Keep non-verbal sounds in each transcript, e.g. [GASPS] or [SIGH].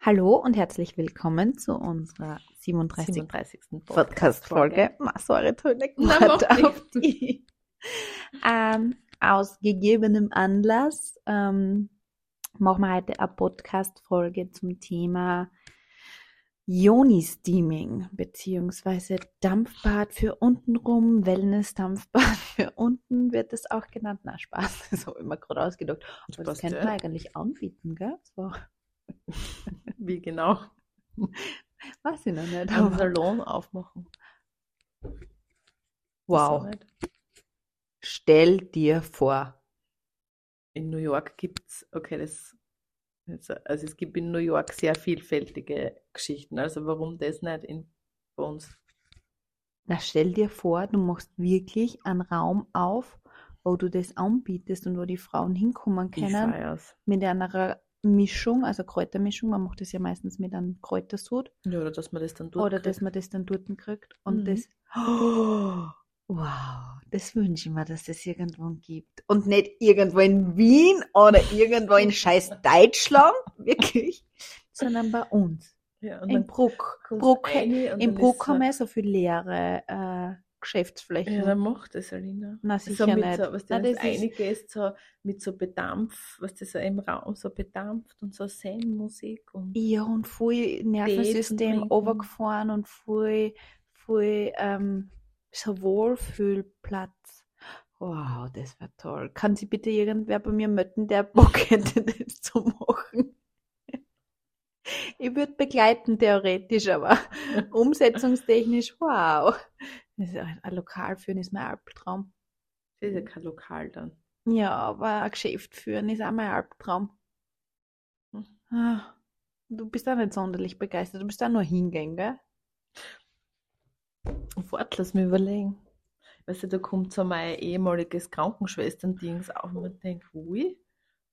Hallo und herzlich willkommen zu unserer 37. 37. Podcast-Folge. Machst eure Töne Na, Wort mach auf die. ähm, aus gegebenem Anlass ähm, machen wir heute eine Podcast-Folge zum Thema Joni-Steaming beziehungsweise Dampfbad für untenrum, Wellness-Dampfbad für unten wird es auch genannt. Na, Spaß, [LAUGHS] das habe ich mir gerade ausgedacht. Aber das Spaß, könnte man eigentlich anbieten, gell? So, [LAUGHS] Wie genau? weiß ich noch nicht. Einen Salon aufmachen. wow, stell dir vor. In New York gibt es, okay, das, also es gibt in New York sehr vielfältige Geschichten. Also warum das nicht in, bei uns? Na, stell dir vor, du machst wirklich einen Raum auf, wo du das anbietest und wo die Frauen hinkommen können mit einer Mischung, also Kräutermischung. Man macht das ja meistens mit einem Kräutersud Ja, oder dass man das dann tut. oder dass man das dann dort kriegt. Und Mhm. das, [GASPS] wow, das wünsche ich mir, dass es irgendwo gibt. Und nicht irgendwo in Wien oder irgendwo in scheiß [LAUGHS] Deutschland, wirklich, sondern bei uns. ja, und In Bruck. Bruck, in Bruck haben wir so viele leere äh, Geschäftsflächen. Ja, dann macht das, Alina. Na, so sicher mit nicht. So, was das das ist- einige ist so mit so Bedampf, was das so im Raum so bedampft und so Zen-Musik und Ja, und viel Nervensystem trinken. runtergefahren und viel, viel ähm, so Wohlfühlplatz. Wow, das wäre toll. Kann sich bitte irgendwer bei mir melden, der Bock [LAUGHS] hätte, das zu machen? Ich würde begleiten, theoretisch, aber [LAUGHS] umsetzungstechnisch, wow. Das ist ein, Lokal führen ist mein Albtraum. das ist ja kein Lokal dann. Ja, aber ein Geschäft führen ist auch mein Albtraum. Hm. Ah, Du bist auch nicht sonderlich begeistert, du bist auch nur hingehen, gell? Warte, lass mich überlegen. Weißt du, da kommt so mein ehemaliges Krankenschwestern-Dings auf und man denkt, ui,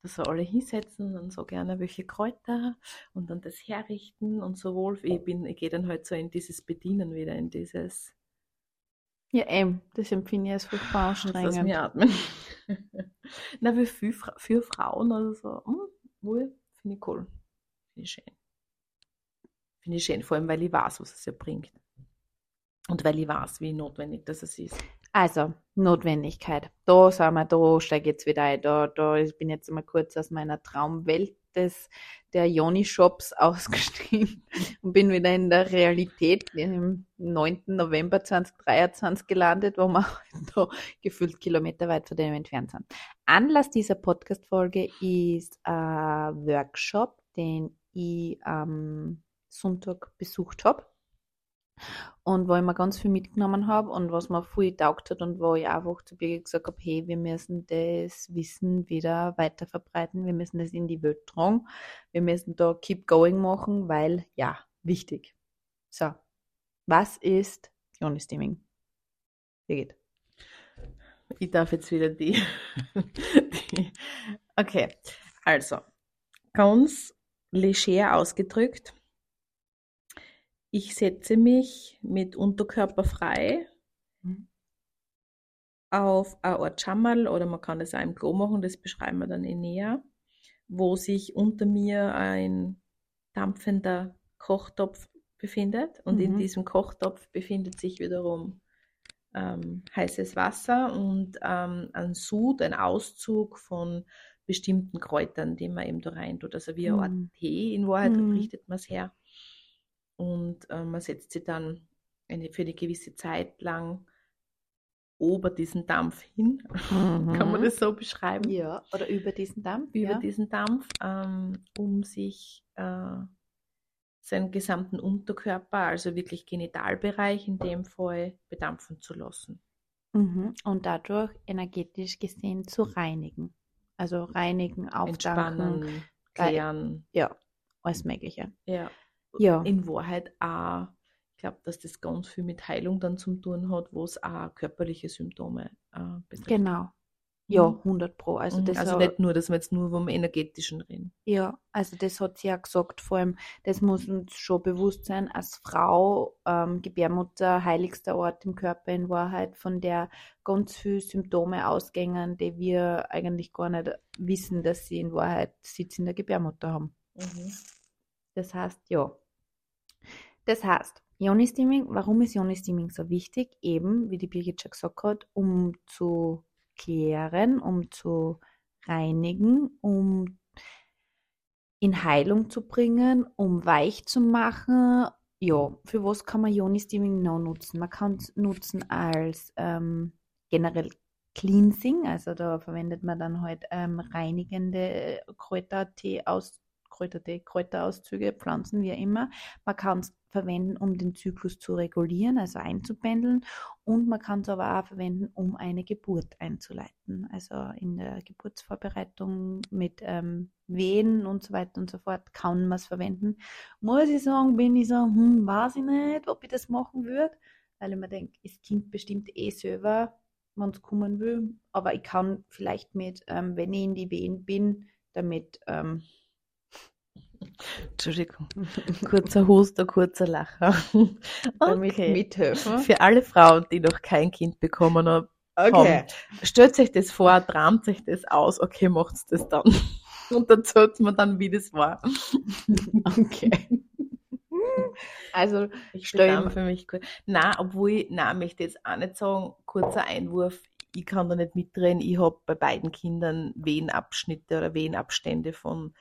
da so alle hinsetzen und dann so gerne welche Kräuter und dann das herrichten und so wohl. Ich bin, ich gehe dann halt so in dieses Bedienen wieder, in dieses Ja, eben, das empfinde ich als furchtbar Lass anstrengend. mich atmen. [LAUGHS] Na, für, für Frauen oder so. Hm, wohl, finde ich cool. Finde ich schön. Finde ich schön, vor allem, weil ich weiß, was es ja bringt. Und weil ich weiß, wie notwendig das es ist. Also, Notwendigkeit. Da sind wir, da steige ich jetzt wieder ein. Da, da, ich bin jetzt mal kurz aus meiner Traumwelt des, der Joni-Shops [LAUGHS] ausgestiegen und bin wieder in der Realität im 9. November 2023 gelandet, wo wir [LAUGHS] da gefühlt kilometerweit von dem entfernt sind. Anlass dieser Podcast-Folge ist ein Workshop, den ich am Sonntag besucht habe und wo ich mir ganz viel mitgenommen habe und was mir viel taugt hat und wo ich einfach zu Birgit gesagt habe, hey, wir müssen das Wissen wieder weiter verbreiten, wir müssen das in die Welt tragen, wir müssen da keep going machen, weil, ja, wichtig. So, was ist Joni-Steaming? Birgit. Ich darf jetzt wieder die. [LAUGHS] die. Okay, also, ganz leger ausgedrückt. Ich setze mich mit Unterkörper frei Mhm. auf eine Art Schammerl oder man kann das auch im Klo machen, das beschreiben wir dann eh näher, wo sich unter mir ein dampfender Kochtopf befindet und in Mhm. diesem Kochtopf befindet sich wiederum ähm, heißes Wasser und ähm, ein Sud, ein Auszug von bestimmten Kräutern, die man eben da rein tut. Also wie Art Mhm. Tee in Wahrheit Mhm. richtet man es her. Und äh, man setzt sie dann eine, für eine gewisse Zeit lang ober diesen Dampf hin. [LAUGHS] Kann man das so beschreiben? Ja, oder über diesen Dampf? Über ja. diesen Dampf, ähm, um sich äh, seinen gesamten Unterkörper, also wirklich Genitalbereich in dem Fall, bedampfen zu lassen. Mhm. Und dadurch energetisch gesehen zu reinigen. Also reinigen, auftanken, Entspannen, klären. ja, alles Mögliche. Ja. Ja. In Wahrheit auch, ich glaube, dass das ganz viel mit Heilung dann zu tun hat, wo es auch körperliche Symptome äh, betrifft. Genau. Ja, Mhm. 100 Pro. Also, Mhm. das also hat- nicht nur, dass wir jetzt nur vom Energetischen reden. Ja, also das hat sie ja gesagt, vor allem, das muss uns schon bewusst sein, als Frau, ähm, Gebärmutter, heiligster Ort im Körper in Wahrheit, von der ganz viele Symptome ausgängen, die wir eigentlich gar nicht wissen, dass sie in Wahrheit Sitz in der Gebärmutter haben. Mhm. Das heißt, ja. Das heißt, Ioni-Steaming, warum ist Ioni-Steaming so wichtig? Eben, wie die Birgit schon gesagt hat, um zu klären, um zu reinigen, um in Heilung zu bringen, um weich zu machen. Ja, für was kann man Ioni-Steaming noch nutzen? Man kann es nutzen als ähm, generell Cleansing, also da verwendet man dann halt ähm, reinigende Kräutertee aus Kräutertee, Kräuterauszüge, Pflanzen, wie immer. Man kann es verwenden, um den Zyklus zu regulieren, also einzupendeln. Und man kann es aber auch verwenden, um eine Geburt einzuleiten. Also in der Geburtsvorbereitung mit ähm, Wehen und so weiter und so fort kann man es verwenden. Muss ich sagen, bin ich so, hm, weiß ich nicht, ob ich das machen würde, weil ich mir denke, das Kind bestimmt eh selber, wenn es kommen will. Aber ich kann vielleicht mit, ähm, wenn ich in die Wehen bin, damit ähm, Entschuldigung. [LAUGHS] Kurzer Huster, kurzer Lacher. [LAUGHS] Damit okay. mithelfen. Für alle Frauen, die noch kein Kind bekommen haben, okay. stellt sich das vor, tramt sich das aus, okay, macht's das dann. [LAUGHS] Und dann erzählt man dann, wie das war. Okay. Also, ich stelle für mich kurz. Na, obwohl ich, na, möchte jetzt auch nicht sagen, kurzer Einwurf, ich kann da nicht mitreden. Ich habe bei beiden Kindern Wehenabschnitte oder Wehenabstände von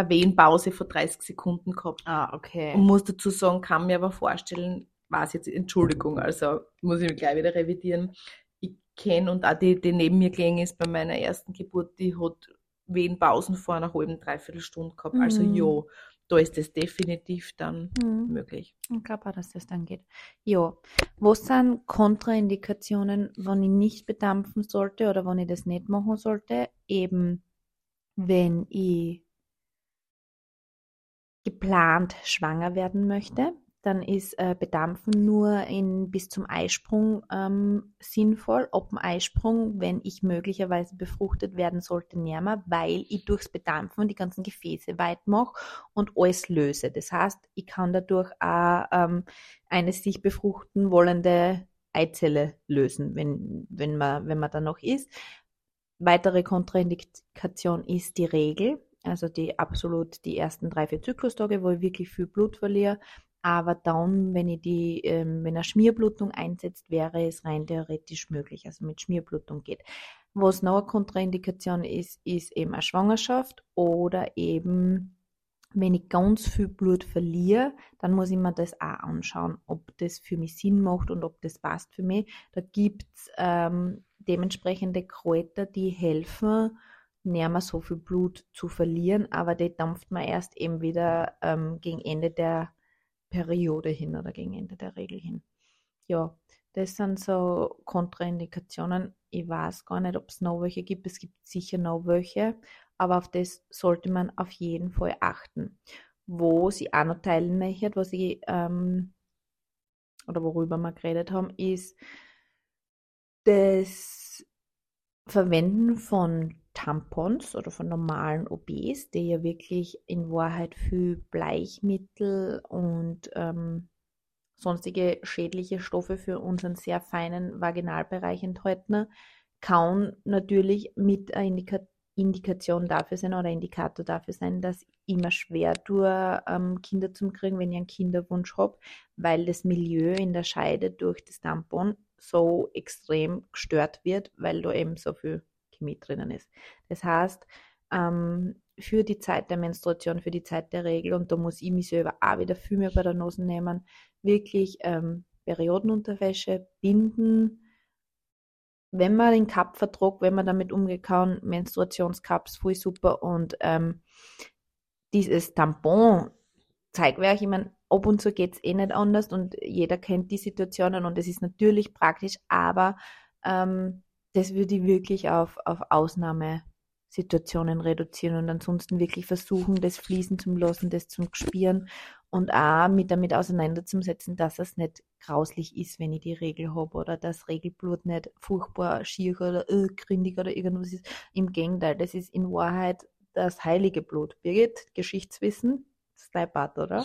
eine Wehenpause von 30 Sekunden gehabt. Ah, okay. Und muss dazu sagen, kann mir aber vorstellen, war es jetzt, Entschuldigung, also muss ich mich gleich wieder revidieren. Ich kenne und auch die, die neben mir gelegen ist bei meiner ersten Geburt, die hat Wehenpausen vor einer halben, dreiviertel Stunde gehabt. Also mhm. Also ja, da ist das definitiv dann mhm. möglich. Ich glaube auch, dass das dann geht. Ja, was sind Kontraindikationen, wenn ich nicht bedampfen sollte oder wenn ich das nicht machen sollte? Eben, wenn ich geplant schwanger werden möchte, dann ist äh, Bedampfen nur in, bis zum Eisprung ähm, sinnvoll. Ob dem Eisprung, wenn ich möglicherweise befruchtet werden sollte, näher, weil ich durchs Bedampfen die ganzen Gefäße weit mache und alles löse. Das heißt, ich kann dadurch auch ähm, eine sich befruchten wollende Eizelle lösen, wenn, wenn, man, wenn man da noch ist. Weitere Kontraindikation ist die Regel also die absolut die ersten drei, vier Zyklustage, wo ich wirklich viel Blut verliere. Aber dann, wenn ich die, ähm, wenn eine Schmierblutung einsetzt, wäre es rein theoretisch möglich, also mit Schmierblutung geht. Was noch eine Kontraindikation ist, ist eben eine Schwangerschaft oder eben, wenn ich ganz viel Blut verliere, dann muss ich mir das auch anschauen, ob das für mich Sinn macht und ob das passt für mich. Da gibt's ähm, dementsprechende Kräuter, die helfen, nicht mehr so viel Blut zu verlieren, aber die dampft man erst eben wieder ähm, gegen Ende der Periode hin oder gegen Ende der Regel hin. Ja, das sind so Kontraindikationen. Ich weiß gar nicht, ob es noch welche gibt. Es gibt sicher noch welche, aber auf das sollte man auf jeden Fall achten. Wo sie auch noch teilen möchte, was ich ähm, oder worüber wir geredet haben, ist das Verwenden von Tampons oder von normalen OBs, die ja wirklich in Wahrheit für Bleichmittel und ähm, sonstige schädliche Stoffe für unseren sehr feinen Vaginalbereich enthalten, kann natürlich mit einer Indika Indikation dafür sein oder Indikator dafür sein, dass immer schwer durch ähm, Kinder zu kriegen, wenn ich einen Kinderwunsch habe, weil das Milieu in der Scheide durch das Tampon so extrem gestört wird, weil da eben so viel Chemie drinnen ist. Das heißt, ähm, für die Zeit der Menstruation, für die Zeit der Regel, und da muss ich mich selber auch wieder viel mehr bei der Nase nehmen, wirklich ähm, Periodenunterwäsche, Binden, wenn man den Cup vertragt, wenn man damit umgehen kann, Menstruationscups, voll super und ähm, dieses Tampon, Zeigwerk, ich meine, ab und zu geht es eh nicht anders und jeder kennt die Situationen und es ist natürlich praktisch, aber ähm, das würde ich wirklich auf, auf Ausnahmesituationen reduzieren und ansonsten wirklich versuchen, das fließen zu lassen, das zu spüren und auch mit damit auseinanderzusetzen, dass es nicht grauslich ist, wenn ich die Regel habe oder dass Regelblut nicht furchtbar schier oder äh, grindig oder irgendwas ist. Im Gegenteil, das ist in Wahrheit das heilige Blut. Birgit, Geschichtswissen, ist dein Part, oder?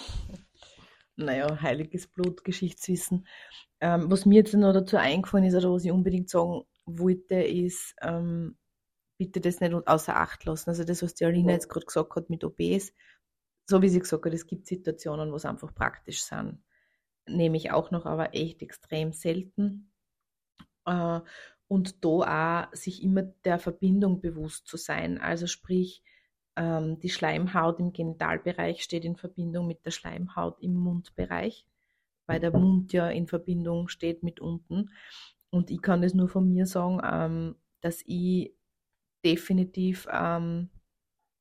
Naja, heiliges Blut, Geschichtswissen. Ähm, was mir jetzt noch dazu eingefallen ist oder was ich unbedingt sagen wollte, ist, ähm, bitte das nicht außer Acht lassen. Also das, was die Alina jetzt gerade gesagt hat mit OBs, so wie sie gesagt hat, es gibt Situationen, wo es einfach praktisch sind. Nehme ich auch noch, aber echt extrem selten. Äh, und da auch sich immer der Verbindung bewusst zu sein. Also sprich, ähm, die Schleimhaut im Genitalbereich steht in Verbindung mit der Schleimhaut im Mundbereich, weil der Mund ja in Verbindung steht mit unten. Und ich kann das nur von mir sagen, ähm, dass ich definitiv ähm,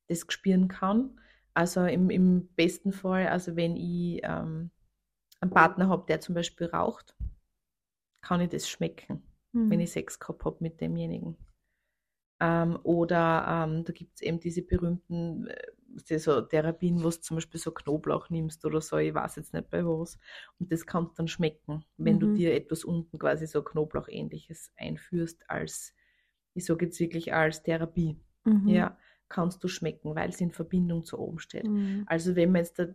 das spüren kann. Also im, im besten Fall, also wenn ich ähm, einen Partner habe, der zum Beispiel raucht, kann ich das schmecken, mhm. wenn ich Sex gehabt habe mit demjenigen. Ähm, oder ähm, da gibt es eben diese berühmten äh, so Therapien, wo du zum Beispiel so Knoblauch nimmst oder so, ich weiß jetzt nicht bei was. Und das kannst dann schmecken, wenn mhm. du dir etwas unten quasi so Knoblauchähnliches einführst als, ich sage jetzt wirklich als Therapie. Mhm. Ja, kannst du schmecken, weil es in Verbindung zu oben steht. Mhm. Also wenn man jetzt da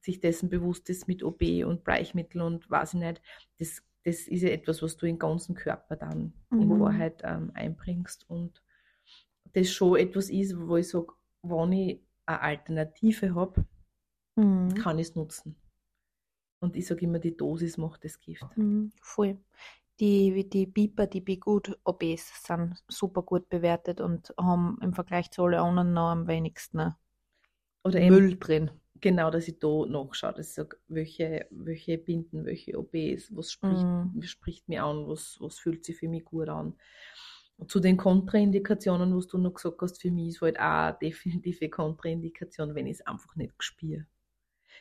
sich dessen bewusst ist mit OB und Bleichmittel und weiß ich nicht, das, das ist ja etwas, was du im ganzen Körper dann in mhm. Wahrheit ähm, einbringst und das schon etwas ist, wo ich sage, wenn ich eine Alternative habe, mhm. kann ich es nutzen. Und ich sage immer, die Dosis macht das Gift. Mhm, voll. Die, die Biber, die Bigut OBs sind super gut bewertet und haben im Vergleich zu allen anderen noch am wenigsten Oder Müll drin. Genau, dass ich da nachschaue, dass ich sage, welche, welche Binden, welche OBs, was spricht, mm. spricht mir an, was, was fühlt sich für mich gut an. Zu den Kontraindikationen, was du noch gesagt hast, für mich ist halt auch definitive Kontraindikation, wenn ich es einfach nicht spüre.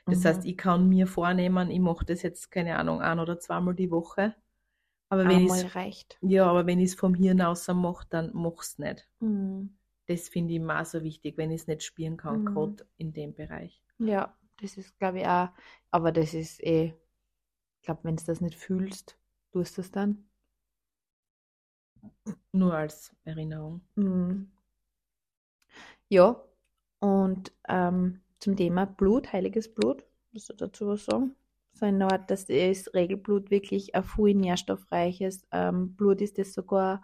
Das mhm. heißt, ich kann mir vornehmen, ich mache das jetzt, keine Ahnung, ein oder zweimal die Woche. Aber wenn es reicht. Ja, aber wenn ich es vom Hirn aus mache, dann mach es nicht. Mhm. Das finde ich immer so wichtig, wenn ich es nicht spüren kann, mhm. gerade in dem Bereich. Ja, das ist, glaube ich, auch, aber das ist eh, ich glaube, wenn du das nicht fühlst, tust du es dann. Nur als Erinnerung. Mhm. Ja, und ähm, zum Thema Blut, heiliges Blut, musst du dazu was sagen? So eine Art, dass das Regelblut wirklich ein viel nährstoffreiches ähm, Blut ist, das sogar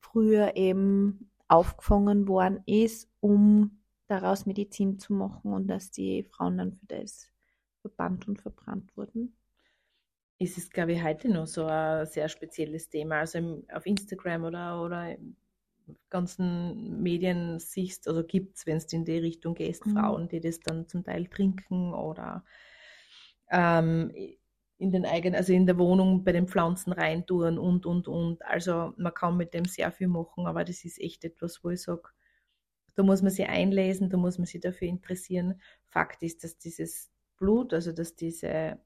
früher eben aufgefangen worden ist, um daraus Medizin zu machen und dass die Frauen dann für das verbannt und verbrannt wurden ist es, glaube ich, heute noch so ein sehr spezielles Thema. Also im, auf Instagram oder, oder im ganzen Medien siehst, also gibt es, wenn du in die Richtung gehst, mhm. Frauen, die das dann zum Teil trinken oder ähm, in den eigenen, also in der Wohnung bei den Pflanzen reintun und, und, und. Also man kann mit dem sehr viel machen, aber das ist echt etwas, wo ich sage, da muss man sich einlesen, da muss man sich dafür interessieren. Fakt ist, dass dieses Blut, also dass diese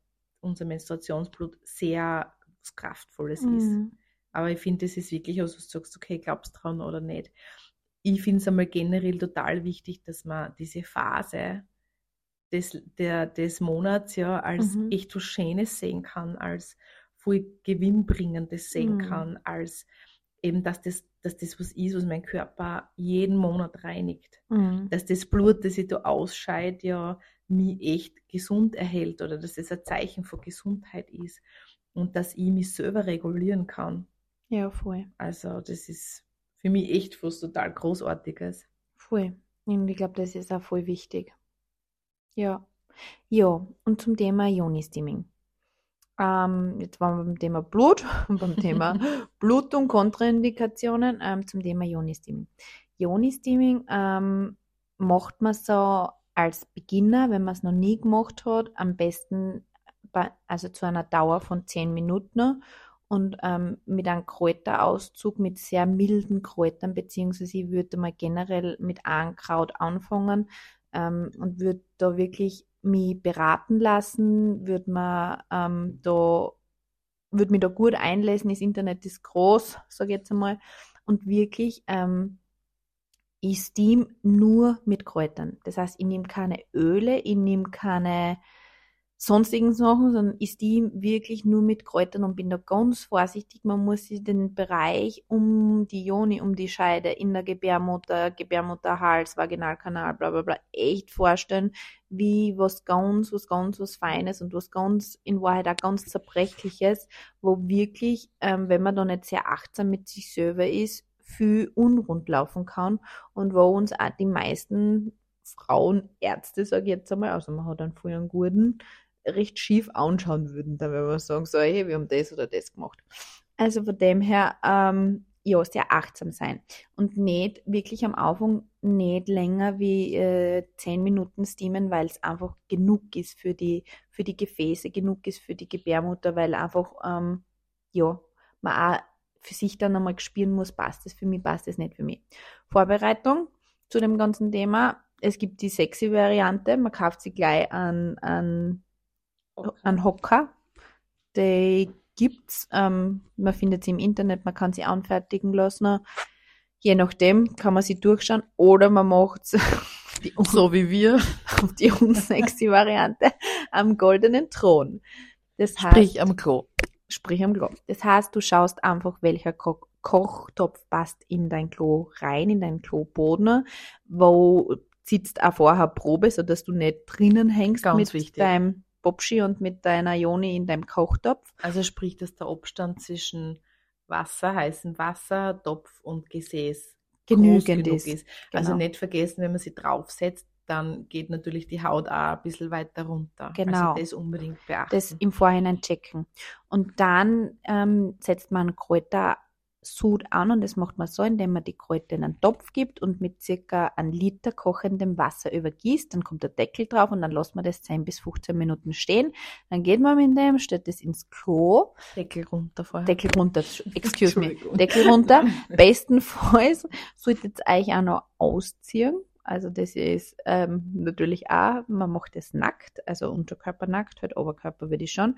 unser Menstruationsblut sehr was Kraftvolles mhm. ist. Aber ich finde, das ist wirklich, also du sagst, okay, glaubst dran oder nicht. Ich finde es einmal generell total wichtig, dass man diese Phase des, der, des Monats ja als mhm. echt was Schönes sehen kann, als voll Gewinnbringendes sehen mhm. kann, als eben, dass das, dass das was ist, was mein Körper jeden Monat reinigt. Mhm. Dass das Blut, das ich da ausscheide, ja mich echt gesund erhält oder dass es ein Zeichen von Gesundheit ist und dass ich mich selber regulieren kann. Ja, voll. Also das ist für mich echt was total Großartiges. Voll. Und ich glaube, das ist auch voll wichtig. Ja. Ja, und zum Thema Ioni-Steaming. Ähm, jetzt waren wir beim Thema Blut [LAUGHS] und beim Thema [LAUGHS] Blutung, Kontraindikationen, ähm, zum Thema Ioni-Steaming. Ioni-Steaming ähm, macht man so als Beginner, wenn man es noch nie gemacht hat, am besten bei, also zu einer Dauer von 10 Minuten und ähm, mit einem Kräuterauszug mit sehr milden Kräutern, beziehungsweise ich würde mal generell mit einem Kraut anfangen ähm, und würde da wirklich mich beraten lassen, würde man ähm, da würde mich da gut einlesen, das Internet ist groß, sage ich jetzt einmal, und wirklich ähm, ich steam nur mit Kräutern. Das heißt, ich nehme keine Öle, ich nehme keine sonstigen Sachen, sondern ich steam wirklich nur mit Kräutern und bin da ganz vorsichtig. Man muss sich den Bereich um die Joni, um die Scheide in der Gebärmutter, Gebärmutterhals, Vaginalkanal, bla bla bla, echt vorstellen, wie was ganz, was ganz, was Feines und was ganz, in Wahrheit auch ganz Zerbrechliches, wo wirklich, ähm, wenn man da nicht sehr achtsam mit sich selber ist, viel unrund laufen kann und wo uns auch die meisten Frauenärzte, sage ich jetzt einmal, also man hat einen voll einen guten, recht schief anschauen würden, dann wenn wir sagen, so, hey, wir haben das oder das gemacht. Also von dem her, ähm, ja, sehr achtsam sein und nicht wirklich am Anfang nicht länger wie äh, zehn Minuten steamen, weil es einfach genug ist für die, für die Gefäße, genug ist für die Gebärmutter, weil einfach, ähm, ja, man auch für sich dann einmal spüren muss, passt es für mich, passt es nicht für mich. Vorbereitung zu dem ganzen Thema. Es gibt die sexy Variante, man kauft sie gleich an, an, an Hocker. Die gibt's. Ähm, man findet sie im Internet, man kann sie anfertigen lassen. Je nachdem kann man sie durchschauen oder man macht [LAUGHS] [LAUGHS] so wie wir die unsexy Variante am goldenen Thron. Das heißt, sprich am Klo. Sprich am Klo. Das heißt, du schaust einfach, welcher Ko Kochtopf passt in dein Klo rein, in dein Kloboden, wo sitzt auch vorher Probe, sodass du nicht drinnen hängst Ganz mit wichtig. deinem Bobschi und mit deiner Joni in deinem Kochtopf. Also sprich, dass der Abstand zwischen Wasser, heißem Wasser, Topf und Gesäß Genügend genug ist. ist. Genau. Also nicht vergessen, wenn man sie draufsetzt, dann geht natürlich die Haut auch ein bisschen weiter runter. Genau. Also das unbedingt beachten. das im Vorhinein checken. Und dann ähm, setzt man Kräutersud an und das macht man so, indem man die Kräuter in einen Topf gibt und mit circa einem Liter kochendem Wasser übergießt. Dann kommt der Deckel drauf und dann lässt man das 10 bis 15 Minuten stehen. Dann geht man mit dem, stellt das ins Klo, Deckel runter vorher. Deckel runter, excuse me, Entschuldigung. Deckel runter. [LAUGHS] Bestenfalls solltet ihr euch auch noch ausziehen. Also das ist ähm, natürlich auch, man macht das nackt, also Unterkörper nackt, halt Oberkörper würde ich schon.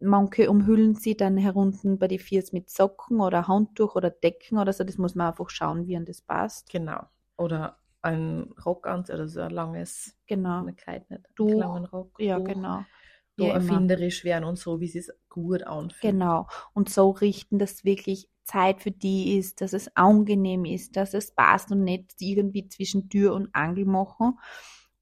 Manche umhüllen sie dann herunten bei die Viers mit Socken oder Handtuch oder Decken oder so. Das muss man einfach schauen, wie an das passt. Genau. Oder ein Rock an, oder so ein langes, Genau. nicht, einen langen Rock. Ja, Tuch. genau. So Ja, erfinderisch werden und so, wie sie es gut anfühlt. Genau. Und so richten, dass wirklich Zeit für die ist, dass es angenehm ist, dass es passt und nicht irgendwie zwischen Tür und Angel machen.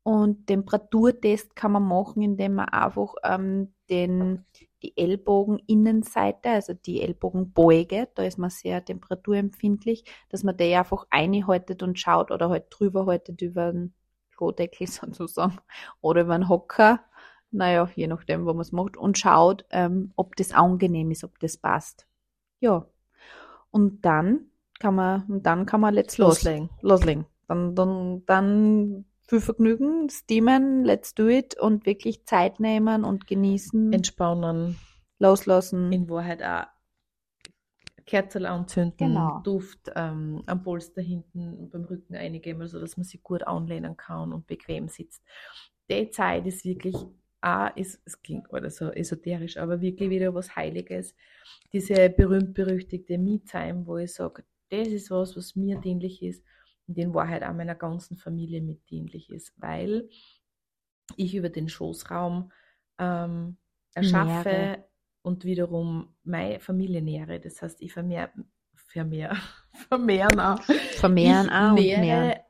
Und Temperaturtest kann man machen, indem man einfach ähm, den, die Ellbogeninnenseite, also die Ellbogenbeuge, da ist man sehr temperaturempfindlich, dass man die einfach einhaltet und schaut oder halt drüber haltet über den Klodeckel [LAUGHS] sozusagen oder über einen Hocker, naja, je nachdem, wo man es macht, und schaut, ähm, ob das angenehm ist, ob das passt. Ja. Und dann kann man, und dann kann man let's los, Loslegen. loslegen. Dann, dann, dann viel Vergnügen, steamen, let's do it und wirklich Zeit nehmen und genießen, Entspannen. loslassen. in Wahrheit auch Kerzel anzünden, Genau. Duft ähm, am Polster hinten beim Rücken eingeben, so dass man sich gut anlehnen kann und bequem sitzt. Die Zeit ist wirklich, auch, ist, es klingt oder so esoterisch, aber wirklich wieder was Heiliges. Diese berühmt-berüchtigte Me-Time, wo ich sage, das ist was, was mir dienlich ist und in Wahrheit auch meiner ganzen Familie mit dienlich ist, weil ich über den Schoßraum ähm, erschaffe Nähere. und wiederum meine Familie nähere. Das heißt, ich vermehr, vermehr, [LAUGHS] vermehren auch. Vermehren auch und nähere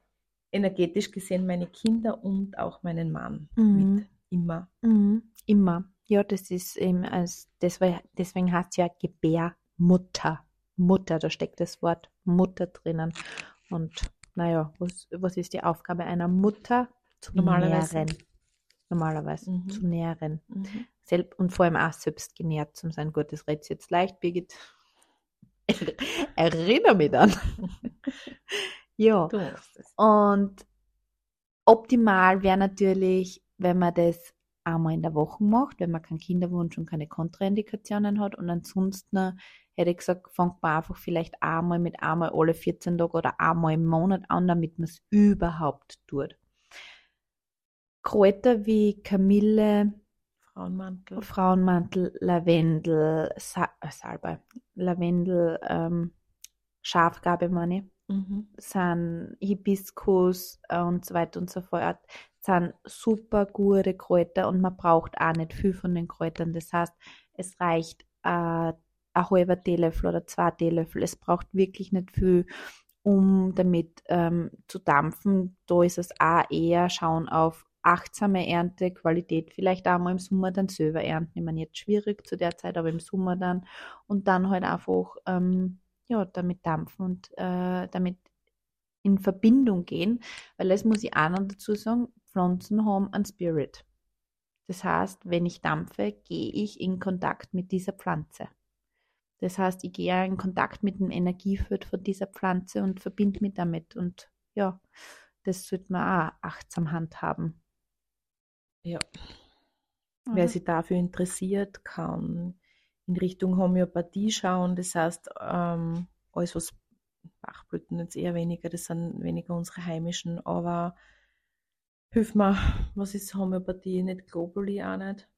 energetisch gesehen meine Kinder und auch meinen Mann Mhm. mit. Immer. Mhm. Immer. Ja, das ist eben, als, deswegen, deswegen heißt es ja Gebärmutter. Mutter, da steckt das Wort Mutter drinnen. Und naja, was, was ist die Aufgabe einer Mutter? Zu Normalerweise. nähren. Normalerweise. Mhm. Zu nähren. Selb und vor allem auch selbst genährt zu sein. Gut, das redet jetzt leicht, Birgit. [LAUGHS] Erinnere mich dann. [LAUGHS] ja. Und optimal wäre natürlich, wenn man das einmal in der Woche macht, wenn man keinen Kinderwunsch und keine Kontraindikationen hat. Und ansonsten hätte ich gesagt, fangt man einfach vielleicht einmal mit einmal alle 14 Tage oder einmal im Monat an, damit man es überhaupt tut. Kräuter wie Kamille, Frauenmantel. Frauenmantel, Lavendel, Sa äh, Salbei, Lavendel, ähm, Schafgabe meine ich Mhm. sind Hibiskus äh, und so weiter und so fort, sind super gute Kräuter und man braucht auch nicht viel von den Kräutern. Das heißt, es reicht äh, ein halber Teelöffel oder zwei Teelöffel. Es braucht wirklich nicht viel, um damit ähm, zu dampfen. Da ist es auch eher schauen auf achtsame Ernte, Qualität, vielleicht auch mal im Sommer dann selber ernten. Ich meine, jetzt schwierig zu der Zeit, aber im Sommer dann. Und dann halt einfach ähm, ja, damit dampfen und äh, damit in Verbindung gehen, weil das muss ich auch noch dazu sagen, Pflanzen haben einen Spirit. Das heißt, wenn ich dampfe, gehe ich in Kontakt mit dieser Pflanze. Das heißt, ich gehe in Kontakt mit dem Energiefeld von dieser Pflanze und verbinde mich damit. Und ja, das sollte man auch achtsam handhaben. Ja. Mhm. Wer sich dafür interessiert, kann in Richtung Homöopathie schauen. Das heißt, ähm, alles, was Bachblüten jetzt eher weniger, das sind weniger unsere heimischen, aber hilf mir, was ist Homöopathie? Nicht Globally auch nicht.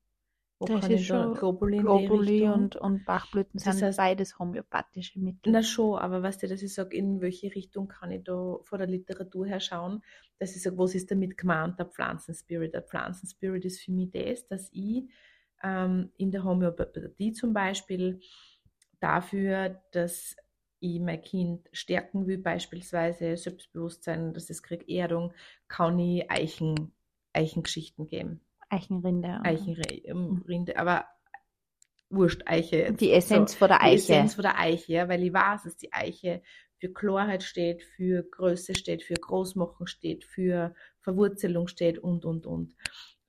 Schon Globuli, Globuli und, und Bachblüten das sind heißt, beides homöopathische Mittel. Na schon, aber weißt du, dass ich sage, in welche Richtung kann ich da von der Literatur her schauen, dass ich sage, was ist damit gemeint, der Pflanzenspirit? Der Pflanzenspirit ist für mich das, dass ich ähm, in der Homöopathie zum Beispiel dafür, dass ich mein Kind stärken will, beispielsweise Selbstbewusstsein, dass es kriegt Erdung, kann ich Eichen, Eichengeschichten geben. Eichenrinde. Eichenrinde, aber wurscht, Eiche. Die Essenz so, von der Eiche. Die Essenz von der Eiche, ja, weil ich weiß, dass die Eiche für Klarheit steht, für Größe steht, für Großmachen steht, für Verwurzelung steht und, und, und.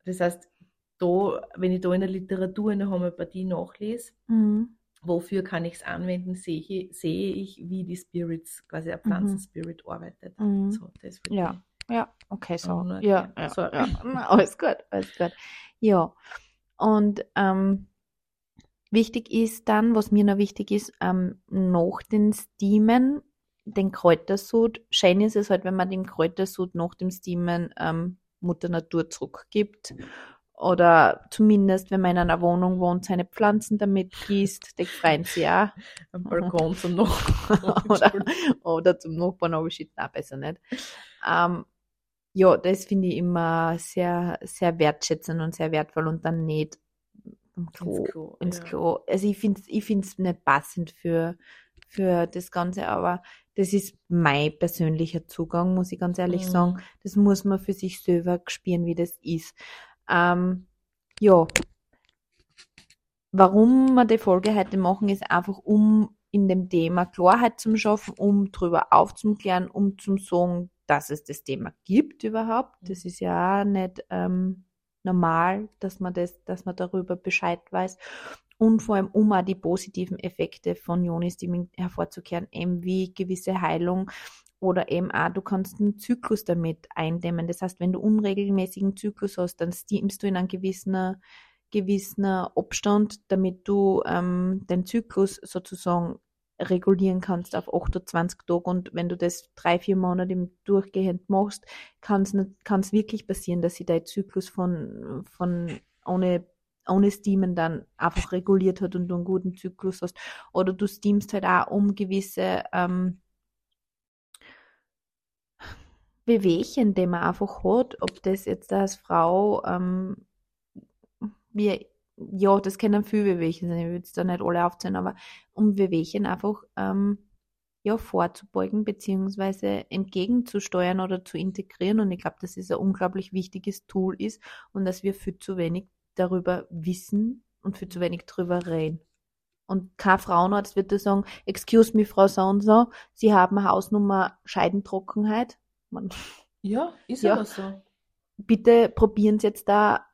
Das heißt, da, wenn ich da in der Literatur, in der Homöopathie nachlese, mhm. wofür kann ich es anwenden, sehe, sehe ich, wie die Spirits, quasi der mhm. Pflanzenspirit mhm. arbeitet. Mhm. So, ja. Ja, okay, so. Ja, ja, so, ja. alles gut, alles gut. Ja, und ähm, wichtig ist dann, was mir noch wichtig ist, ähm, nach den Steamen, den Kräutersud, schön ist es halt, wenn man den Kräutersud nach dem Steamen ähm, Mutter Natur zurückgibt. Oder zumindest, wenn man in einer Wohnung wohnt, seine Pflanzen damit gießt, die freuen sich auch. [LAUGHS] Am Balkon zum Nachbarn. [LAUGHS] oder, oder zum Nachbarn, aber ich auch besser nicht. Ähm, ja, das finde ich immer sehr, sehr wertschätzend und sehr wertvoll und dann nicht ins Klo. Ins Klo. Ins ja. Klo. Also ich finde es ich find's nicht passend für, für das Ganze, aber das ist mein persönlicher Zugang, muss ich ganz ehrlich mhm. sagen. Das muss man für sich selber spüren, wie das ist. Ähm, ja. Warum wir die Folge heute machen, ist einfach, um in dem Thema Klarheit zu schaffen, um drüber aufzuklären, um zu sagen, dass es das Thema gibt überhaupt. Das ist ja nicht ähm, normal, dass man das, dass man darüber Bescheid weiß. Und vor allem, um auch die positiven Effekte von Joni-Steaming hervorzukehren, eben wie gewisse Heilung oder eben auch, du kannst einen Zyklus damit eindämmen. Das heißt, wenn du unregelmäßigen Zyklus hast, dann steamst du in einem gewissen, gewissen Abstand, damit du ähm, den Zyklus sozusagen regulieren kannst auf 28 Tage und wenn du das drei, vier Monate durchgehend machst, kann es wirklich passieren, dass sich dein Zyklus von, von ohne, ohne Steamen dann einfach reguliert hat und du einen guten Zyklus hast. Oder du steamst halt auch um gewisse ähm, Bewegchen, die man einfach hat, ob das jetzt als Frau ähm, wie ja, das können viele Wehwehchen sein, ich würde es da nicht alle aufzählen, aber um Wehwehchen einfach ähm, ja, vorzubeugen beziehungsweise entgegenzusteuern oder zu integrieren. Und ich glaube, dass es ein unglaublich wichtiges Tool ist und dass wir viel zu wenig darüber wissen und viel zu wenig darüber reden. Und kein Frauenarzt wird da sagen, excuse me, Frau so und so, Sie haben Hausnummer Scheidentrockenheit. Man, ja, ist ja. so. Bitte probieren Sie jetzt da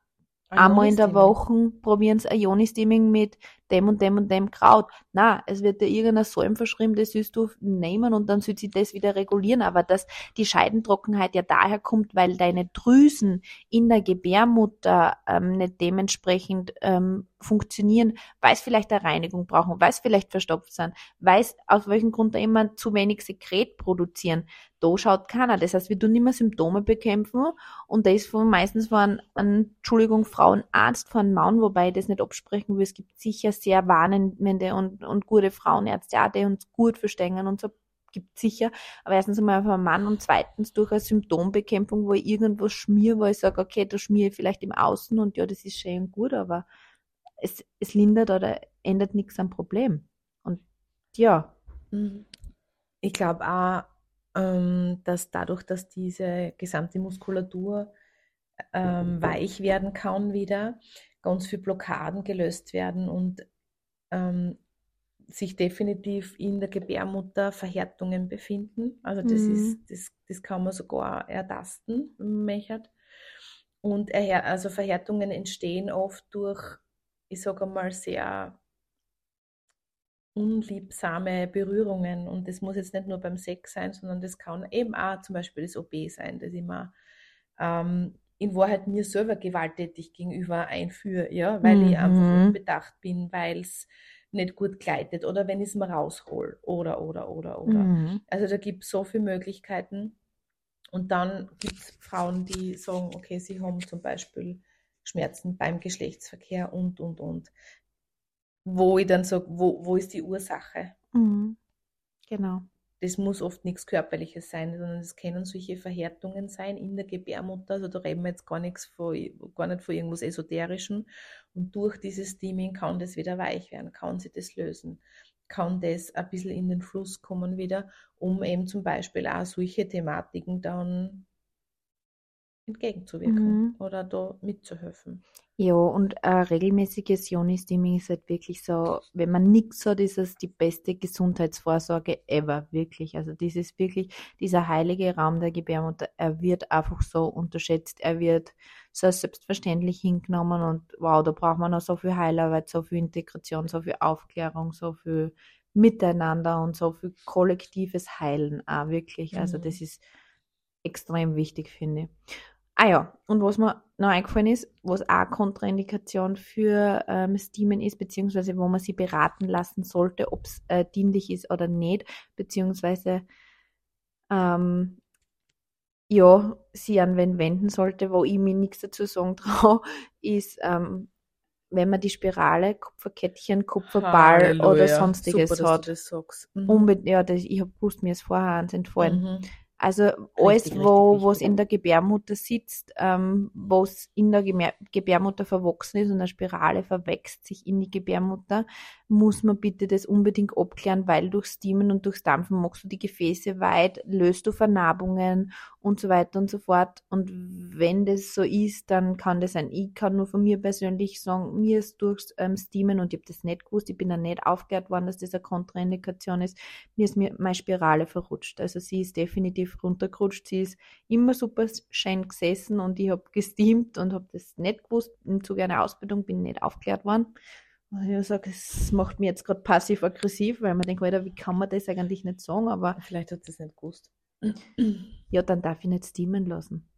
einmal in der Woche probieren sie ein Ioni-Steaming mit dem und dem und dem Kraut. Na, es wird dir irgendein Säum verschrieben, das willst du nehmen und dann soll sie das wieder regulieren. Aber dass die Scheidentrockenheit ja daher kommt, weil deine Drüsen in der Gebärmutter ähm, nicht dementsprechend ähm, funktionieren, weil es vielleicht eine Reinigung brauchen, weil es vielleicht verstopft sind, weil es aus welchem Grund da immer zu wenig Sekret produzieren. Da schaut keiner. Das heißt, wir tun immer Symptome bekämpfen und da ist meistens von einem, Entschuldigung, Frauenarzt von Maun, wobei ich das nicht absprechen will. Es gibt sicher sehr warnende und, und gute Frauenärzte auch, die uns gut verstehen und so gibt sicher, aber erstens einmal auf einen Mann und zweitens durch eine Symptombekämpfung, wo ich irgendwas schmier, wo ich sage, okay, da schmier ich vielleicht im Außen und ja, das ist schön gut, aber es, es lindert oder ändert nichts am Problem. Und ja. Mhm. Ich glaube auch, ähm, dass dadurch, dass diese gesamte Muskulatur ähm, weich werden kann wieder, ganz viele Blockaden gelöst werden und ähm, sich definitiv in der Gebärmutter Verhärtungen befinden. Also das Mhm. ist, das, das kann man sogar ertasten, wenn man möchte. Und erhär- also Verhärtungen entstehen oft durch, ich sage mal, sehr unliebsame Berührungen. Und das muss jetzt nicht nur beim Sex sein, sondern das kann eben auch zum Beispiel das OB sein, das immer ähm, in Wahrheit mir selber gewalttätig gegenüber einführe, ja, weil ich einfach Mhm. unbedacht bin, weil es nicht gut gleitet oder wenn ich es mir raushol oder, oder, oder, oder. Mhm. Also da gibt es so viele Möglichkeiten. Und dann gibt es Frauen, die sagen, okay, sie haben zum Beispiel Schmerzen beim Geschlechtsverkehr und, und, und. Wo ich dann sage, wo, wo ist die Ursache? Mhm. Genau. Das muss oft nichts Körperliches sein, sondern es können solche Verhärtungen sein in der Gebärmutter. Also da reden wir jetzt gar nichts von, gar nicht von irgendwas Esoterischem. Und durch dieses Steaming kann das wieder weich werden, kann sich das lösen, kann das ein bisschen in den Fluss kommen wieder, um eben zum Beispiel auch solche Thematiken dann entgegenzuwirken Mhm. oder da mitzuhelfen. Ja, und ein regelmäßiges Joni-Steaming ist halt wirklich so, wenn man nichts hat, ist es die beste Gesundheitsvorsorge ever, wirklich. Also das ist wirklich dieser heilige Raum der Gebärmutter. Er wird einfach so unterschätzt, er wird so selbstverständlich hingenommen und wow, da braucht man noch so viel Heilarbeit, so viel Integration, so viel Aufklärung, so viel Miteinander und so viel kollektives Heilen auch wirklich. Also Mhm. das ist extrem wichtig, finde ich. Ah ja, und was mir noch eingefallen ist, was auch eine Kontraindikation für ähm, Steamen ist, beziehungsweise wo man sie beraten lassen sollte, ob es äh, dienlich ist oder nicht, beziehungsweise ähm, ja, sie an wen wenden sollte, wo ich mir nichts dazu sagen [LAUGHS] traue, ist, ähm, wenn man die Spirale, Kupferkettchen, Kupferball Halleluja. oder sonstiges Super, dass hat. du das sagst. Mhm. Unbedingt, ja, das, ich habe gewusst, mir ist vorher eins entfallen. Mhm. Also alles, Richtig, wo was in der Gebärmutter sitzt, ähm, was in der Gebärmutter verwachsen ist und eine Spirale verwächst sich in die Gebärmutter, muss man bitte das unbedingt abklären, weil durch Steamen und durchs Dampfen machst du die Gefäße weit, löst du Vernarbungen und so weiter und so fort. Und wenn das so ist, dann kann das sein. Ich kann nur von mir persönlich sagen, mir ist durchs ähm, Steamen und ich habe das nicht gewusst, ich bin dann nicht aufgehört worden, dass das eine Kontraindikation ist, mir ist mir meine Spirale verrutscht. Also sie ist definitiv runtergerutscht. Sie ist immer super schön gesessen und ich habe gesteamt und habe das nicht gewusst. Im Zuge einer Ausbildung bin ich nicht aufgeklärt worden. Ich sage, es macht mich jetzt gerade passiv-aggressiv, weil man denkt, Alter, wie kann man das eigentlich nicht sagen? Aber Vielleicht hat sie es nicht gewusst. [CLEARS THROAT] ja, dann darf ich nicht steamen lassen.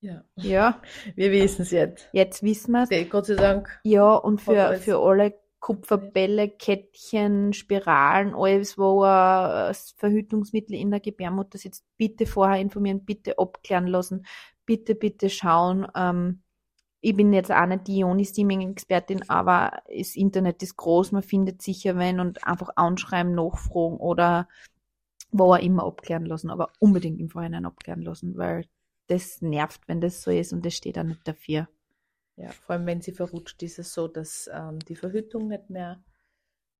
Ja. Ja, [LAUGHS] Wir wissen es jetzt. jetzt wissen wir es. Okay, Gott sei Dank. Ja, und für, für alle Kupferbälle, Kettchen, Spiralen, alles, wo äh, Verhütungsmittel in der Gebärmutter sitzt, bitte vorher informieren, bitte abklären lassen, bitte, bitte schauen. Ähm, ich bin jetzt auch nicht die Ioni-Steaming-Expertin, aber das Internet ist groß, man findet sicher wenn und einfach anschreiben, nachfragen oder wo auch immer abklären lassen, aber unbedingt im Vorhinein abklären lassen, weil das nervt, wenn das so ist und das steht auch nicht dafür. Ja, vor allem wenn sie verrutscht, ist es so, dass ähm, die Verhütung nicht mehr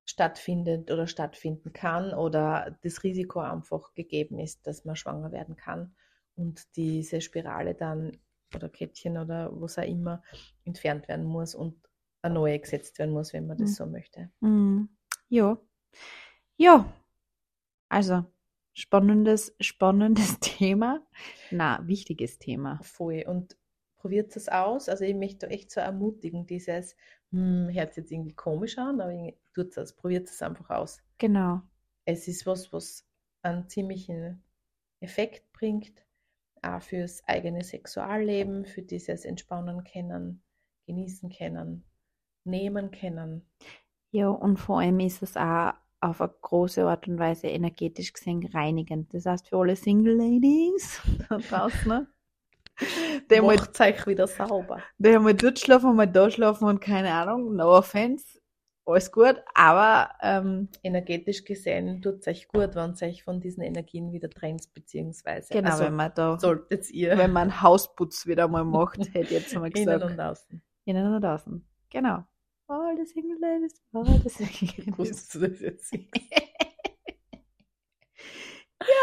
stattfindet oder stattfinden kann oder das Risiko einfach gegeben ist, dass man schwanger werden kann und diese Spirale dann oder Kettchen oder was auch immer entfernt werden muss und eine neue gesetzt werden muss, wenn man das Mhm. so möchte. Mhm. Ja. Ja. Also, spannendes, spannendes [LAUGHS] Thema. Na, wichtiges Thema. Voll. Und probiert es aus. Also ich möchte echt so ermutigen, dieses, hm, hört jetzt irgendwie komisch an, aber tut es, probiert es einfach aus. Genau. Es ist was, was einen ziemlichen Effekt bringt, auch fürs eigene Sexualleben, für dieses Entspannen können, genießen können, nehmen können. Ja, und vor allem ist es auch auf eine große Art und Weise energetisch gesehen reinigend. Das heißt, für alle Single Ladies [LAUGHS] da draußen, ne? mal, Macht euch wieder sauber. die mal dort schlafen, mal da schlafen und keine Ahnung, no offense, alles gut, aber ähm, Energetisch gesehen tut es euch gut, wenn ihr euch von diesen Energien wieder trennt, beziehungsweise genau, also, wenn man da, solltet ihr wenn man Hausputz wieder mal macht, hätte ich jetzt mal [LAUGHS] innen gesagt. und außen. Innen und außen. Genau. All the single ladies, all the single [LAUGHS] ladies. Du das jetzt? [LAUGHS]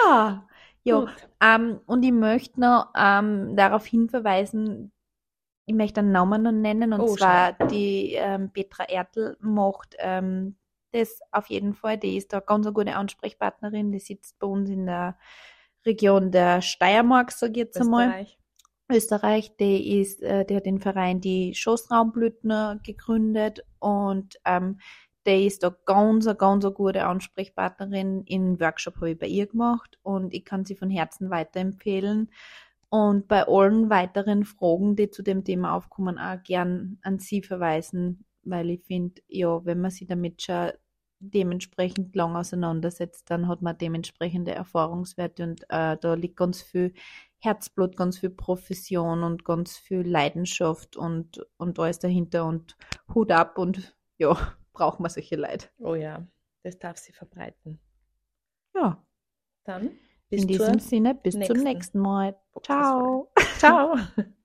Ja, ja. Gut. Ähm, und ich möchte noch ähm, darauf hinverweisen, ich möchte einen Namen noch nennen, und Oh, zwar die ähm, Petra Ertl macht ähm, das auf jeden Fall. Die ist da ganz eine gute Ansprechpartnerin. Die sitzt bei uns in der Region der Steiermark, sag ich jetzt einmal. Österreich. Österreich, die ist, äh, die hat den Verein die Schoßraumblütner gegründet und ähm, die ist da ganz, ganz gute Ansprechpartnerin. In Workshop habe ich bei ihr gemacht und ich kann sie von Herzen weiterempfehlen. Und bei allen weiteren Fragen, die zu dem Thema aufkommen, auch gern an sie verweisen, weil ich finde, ja, wenn man sich damit schon dementsprechend lang auseinandersetzt, dann hat man dementsprechende Erfahrungswerte und äh, da liegt ganz viel Herzblut, ganz viel Profession und ganz viel Leidenschaft und, und alles dahinter und Hut ab und ja, [LAUGHS] braucht man solche Leute. Oh ja, das darf sie verbreiten. Ja, Dann bis in diesem Sinne, bis zum nächsten nächsten Mal. Podcast-Folge. Ciao. Ciao. [LAUGHS]